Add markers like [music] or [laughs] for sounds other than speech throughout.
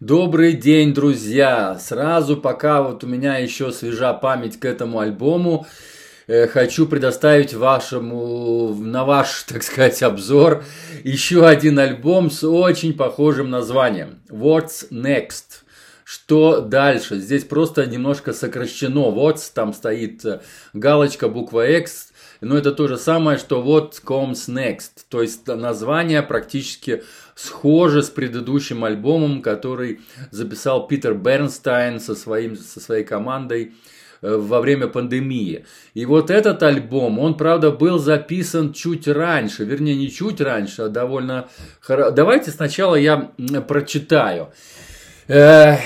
Добрый день, друзья! Сразу, пока вот у меня еще свежа память к этому альбому, э, хочу предоставить вашему, на ваш, [laughs] так сказать, обзор еще один альбом с очень похожим названием. What's Next? Что дальше? Здесь просто немножко сокращено. What's, там стоит э, галочка, буква X, но это то же самое, что what comes next. То есть название практически схоже с предыдущим альбомом, который записал Питер Бернстайн со, своим, со своей командой э, во время пандемии. И вот этот альбом, он, правда, был записан чуть раньше, вернее, не чуть раньше, а довольно... Давайте сначала я прочитаю. Э,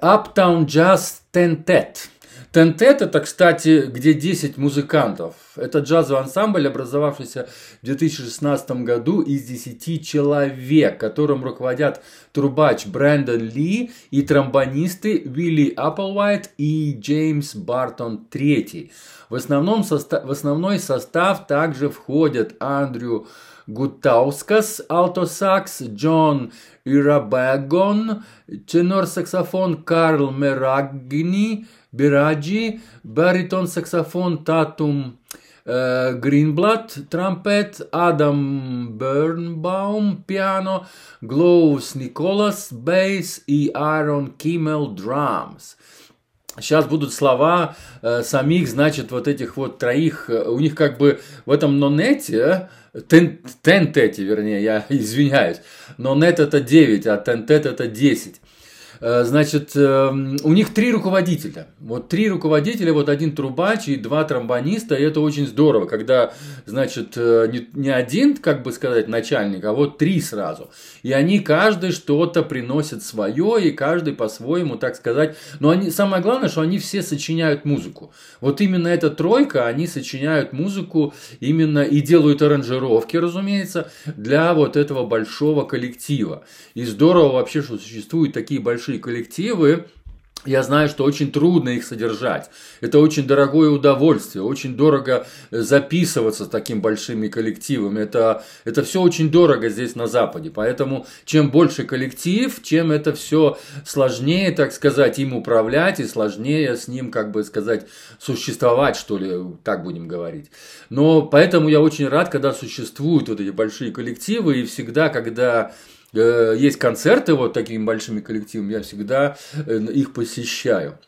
Uptown Jazz Tentet. Тентет это, кстати, где 10 музыкантов. Это джазовый ансамбль, образовавшийся в 2016 году из 10 человек, которым руководят трубач Брэндон Ли и тромбонисты Вилли Апплвайт и Джеймс Бартон III. В, основном состав, в основной состав также входят Андрю Гутаускас, алтосакс, Джон Ирабагон, тенор-саксофон Карл Мерагни, Бираджи, баритон-саксофон Татум э, Гринблад, трампет, Адам Бернбаум, пиано, Глоус Николас, бейс и Аарон Киммел, драмс. Сейчас будут слова э, самих, значит, вот этих вот троих, у них как бы в этом нонете, тен, тентете, вернее, я [laughs] извиняюсь, нонет это 9, а тентет это 10. Э, значит, эм, у них три руководителя. Вот три руководителя, вот один трубач и два тромбониста, и это очень здорово, когда, значит, э, не, не один, как бы сказать, начальник, а вот три сразу. И они каждый что-то приносят свое, и каждый по-своему, так сказать. Но они, самое главное, что они все сочиняют музыку. Вот именно эта тройка, они сочиняют музыку именно и делают аранжировки, разумеется, для вот этого большого коллектива. И здорово вообще, что существуют такие большие большие коллективы, я знаю, что очень трудно их содержать. Это очень дорогое удовольствие, очень дорого э, записываться с такими большими коллективами. Это, это все очень дорого здесь на Западе. Поэтому чем больше коллектив, чем это все сложнее, так сказать, им управлять и сложнее с ним, как бы сказать, существовать, что ли, так будем говорить. Но поэтому я очень рад, когда существуют вот эти большие коллективы, и всегда, когда есть концерты вот такими большими коллективами, я всегда э, их посещаю.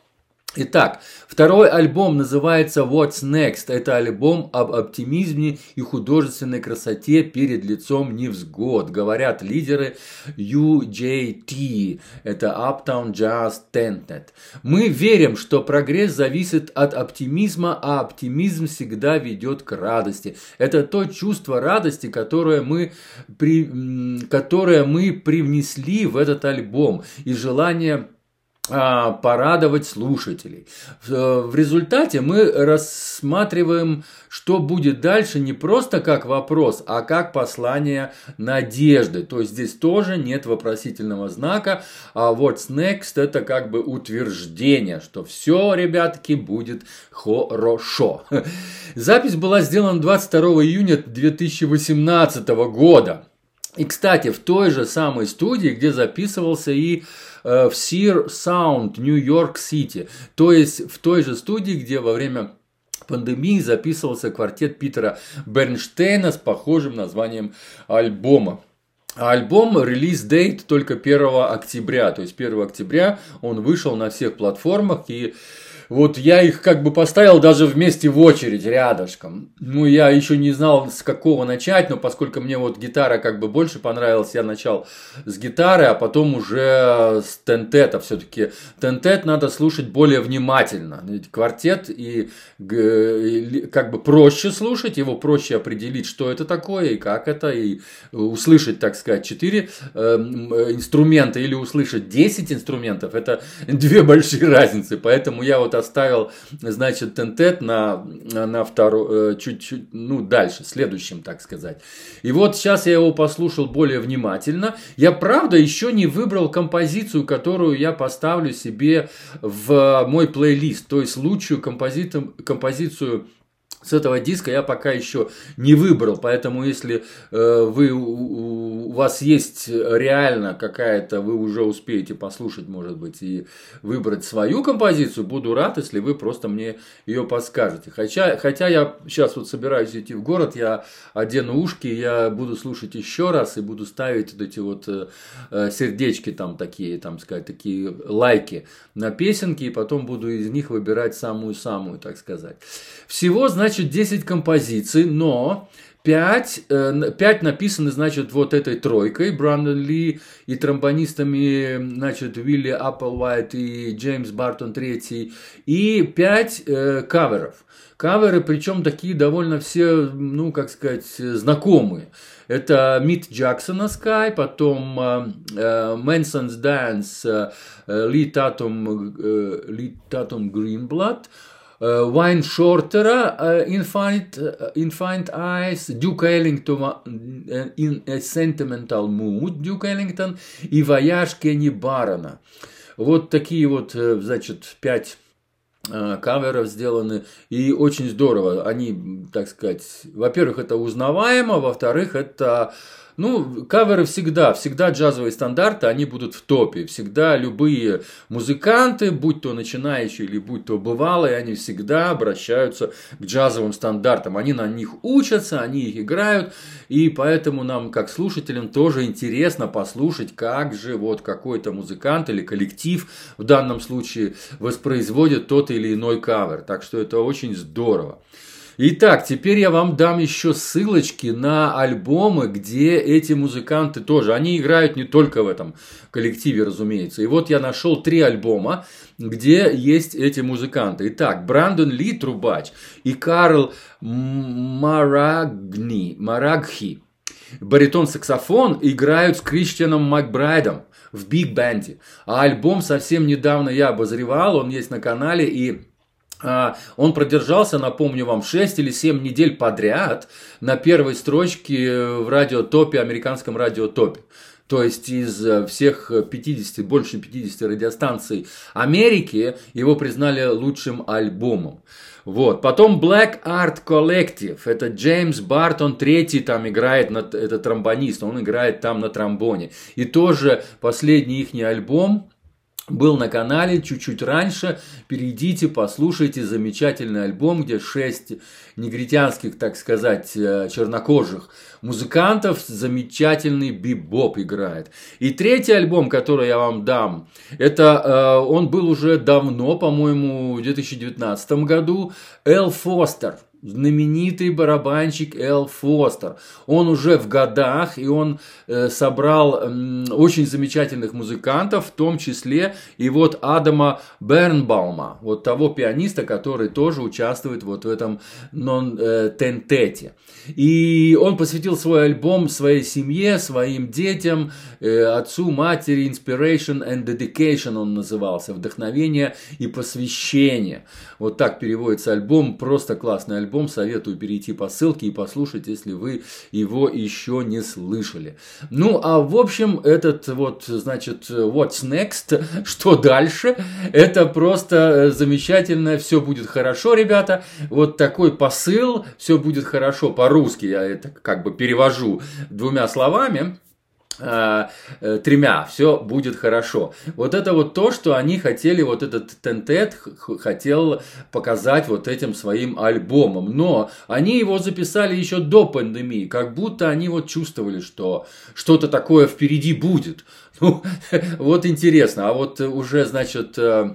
Итак, второй альбом называется What's Next. Это альбом об оптимизме и художественной красоте перед лицом невзгод. Говорят лидеры UJT. Это Uptown Jazz Tentet. Мы верим, что прогресс зависит от оптимизма, а оптимизм всегда ведет к радости. Это то чувство радости, которое мы, при, которое мы привнесли в этот альбом. И желание порадовать слушателей. В результате мы рассматриваем, что будет дальше не просто как вопрос, а как послание надежды. То есть здесь тоже нет вопросительного знака, а what's next это как бы утверждение, что все, ребятки, будет хорошо. Запись была сделана 22 июня 2018 года. И, кстати, в той же самой студии, где записывался и э, в Sear Sound, Нью-Йорк-Сити. То есть в той же студии, где во время пандемии записывался квартет Питера Бернштейна с похожим названием альбома. альбом релиз дейт только 1 октября, то есть 1 октября он вышел на всех платформах и вот я их как бы поставил даже вместе в очередь рядышком. Ну, я еще не знал, с какого начать, но поскольку мне вот гитара как бы больше понравилась, я начал с гитары, а потом уже с тентета. Все-таки тентет надо слушать более внимательно. Квартет и как бы проще слушать, его проще определить, что это такое и как это, и услышать, так сказать, 4 эм, инструмента или услышать 10 инструментов, это [laughs] две большие разницы. Поэтому я вот оставил, значит, тентет на, на вторую, э, чуть-чуть, ну, дальше, следующим, так сказать. И вот сейчас я его послушал более внимательно. Я, правда, еще не выбрал композицию, которую я поставлю себе в мой плейлист, то есть лучшую композицию с этого диска я пока еще не выбрал, поэтому если э, вы, у, у вас есть реально какая-то, вы уже успеете послушать, может быть, и выбрать свою композицию, буду рад, если вы просто мне ее подскажете. Хотя, хотя я сейчас вот собираюсь идти в город, я одену ушки, я буду слушать еще раз и буду ставить вот эти вот э, сердечки там такие, там сказать, такие лайки на песенки, и потом буду из них выбирать самую-самую, так сказать. Всего, значит, 10 композиций, но 5, 5 э, написаны, значит, вот этой тройкой, Брандон Ли и тромбонистами, значит, Вилли Апплвайт и Джеймс Бартон третий, и 5 э, каверов. Каверы, причем такие довольно все, ну, как сказать, знакомые. Это Мит Джексона Sky, потом Мэнсон's Dance, Ли Татум, Ли Татум Гринблад, Wine Shorter, Infinite, Infinite Eyes, Duke Ellington in a Sentimental Mood, Duke Ellington и Voyage Кенни Барона. Вот такие вот, значит, пять каверов сделаны, и очень здорово. Они, так сказать, во-первых, это узнаваемо, во-вторых, это ну, каверы всегда, всегда джазовые стандарты, они будут в топе. Всегда любые музыканты, будь то начинающие или будь то бывалые, они всегда обращаются к джазовым стандартам. Они на них учатся, они их играют, и поэтому нам, как слушателям, тоже интересно послушать, как же вот какой-то музыкант или коллектив в данном случае воспроизводит тот или иной кавер. Так что это очень здорово. Итак, теперь я вам дам еще ссылочки на альбомы, где эти музыканты тоже. Они играют не только в этом коллективе, разумеется. И вот я нашел три альбома, где есть эти музыканты. Итак, Брандон Ли, трубач, и Карл Марагни, Марагхи, баритон-саксофон, играют с Кристианом Макбрайдом в биг-бенде. А альбом совсем недавно я обозревал, он есть на канале, и он продержался, напомню вам, 6 или 7 недель подряд на первой строчке в радиотопе, американском радиотопе. То есть из э, всех 50, больше 50 радиостанций Америки его признали лучшим альбомом. Вот. Потом Black Art Collective. Это Джеймс Бартон, третий там играет, на, это тромбонист, он играет там на тромбоне. И тоже последний их альбом, был на канале чуть-чуть раньше. Перейдите, послушайте замечательный альбом, где шесть негритянских, так сказать, э, чернокожих музыкантов замечательный бибоп играет. И третий альбом, который я вам дам, это э, он был уже давно, по-моему, в 2019 году. Эл Фостер знаменитый барабанщик Эл Фостер. Он уже в годах, и он э, собрал э, очень замечательных музыкантов, в том числе и вот Адама Бернбаума, вот того пианиста, который тоже участвует вот в этом нон-тентете. Э, и он посвятил свой альбом своей семье, своим детям, э, отцу, матери, Inspiration and Dedication он назывался, вдохновение и посвящение. Вот так переводится альбом, просто классный альбом альбом. Советую перейти по ссылке и послушать, если вы его еще не слышали. Ну, а в общем, этот вот, значит, What's Next, [laughs] что дальше, это просто замечательно, все будет хорошо, ребята. Вот такой посыл, все будет хорошо по-русски, я это как бы перевожу двумя словами. Э, э, тремя, все будет хорошо. Вот это вот то, что они хотели, вот этот Тентет хотел показать вот этим своим альбомом. Но они его записали еще до пандемии, как будто они вот чувствовали, что что-то такое впереди будет. [laughs] Ну, вот интересно. А вот уже, значит, э,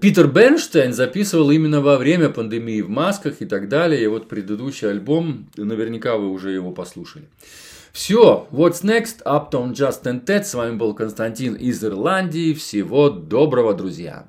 Питер Бенштейн записывал именно во время пандемии в масках и так далее. И вот предыдущий альбом, наверняка вы уже его послушали. Все, what's next? Uptown Just and Ted. С вами был Константин из Ирландии. Всего доброго, друзья.